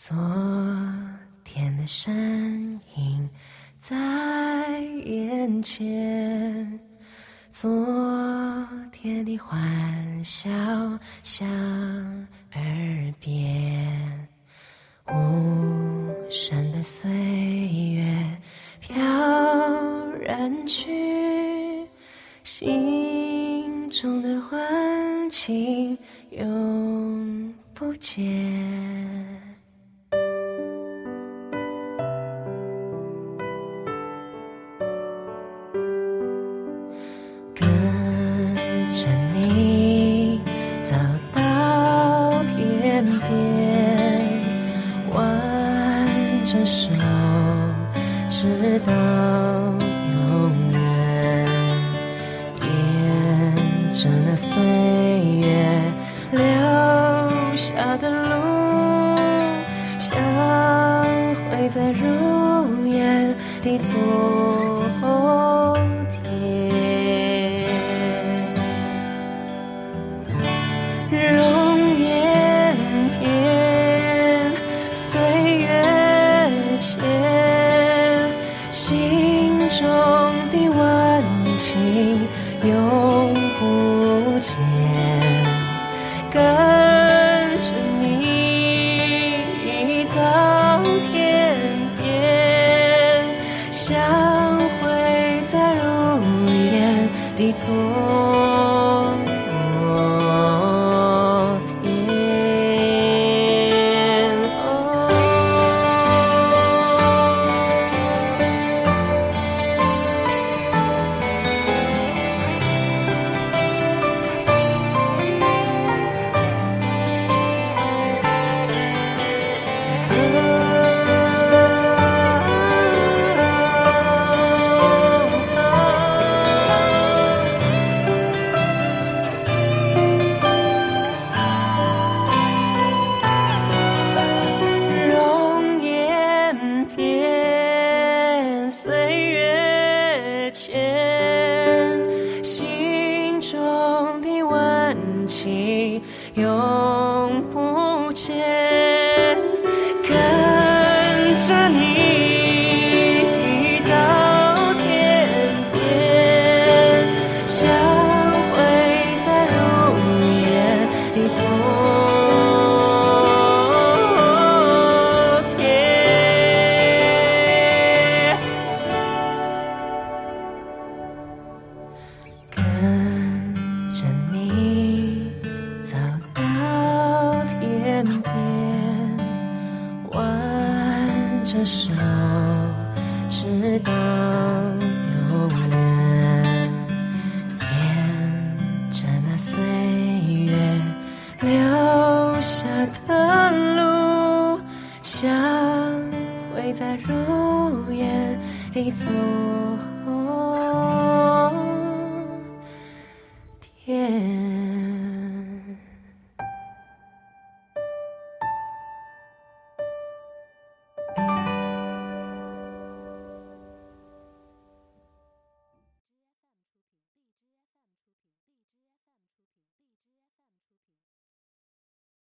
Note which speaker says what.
Speaker 1: 昨天的身影在眼前，昨天的欢笑响耳边，无声的岁月飘然去，心中的欢情永不见。直到永远，沿着那岁月留下的路，相会在如烟里走。切，心中的温情永不减，跟着你到天边，相会在如烟的昨。永不见。着手直到永远沿着那岁月留下的路相会在如烟里走